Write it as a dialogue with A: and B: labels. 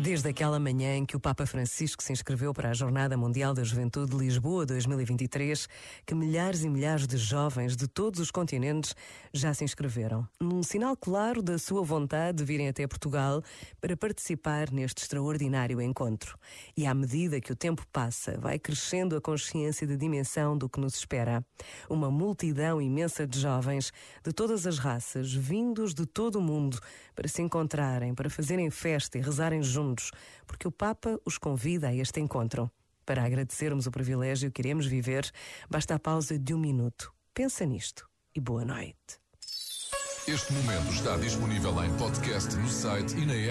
A: Desde aquela manhã em que o Papa Francisco se inscreveu para a Jornada Mundial da Juventude de Lisboa 2023, que milhares e milhares de jovens de todos os continentes já se inscreveram, num sinal claro da sua vontade de virem até Portugal para participar neste extraordinário encontro. E à medida que o tempo passa, vai crescendo a consciência da dimensão do que nos espera. Uma multidão imensa de jovens de todas as raças, vindos de todo o mundo, para se encontrarem, para fazerem festa e rezarem juntos porque o Papa os convida a este encontro. Para agradecermos o privilégio que iremos viver, basta a pausa de um minuto. Pensa nisto e boa noite.
B: Este momento está disponível em podcast no site e na app.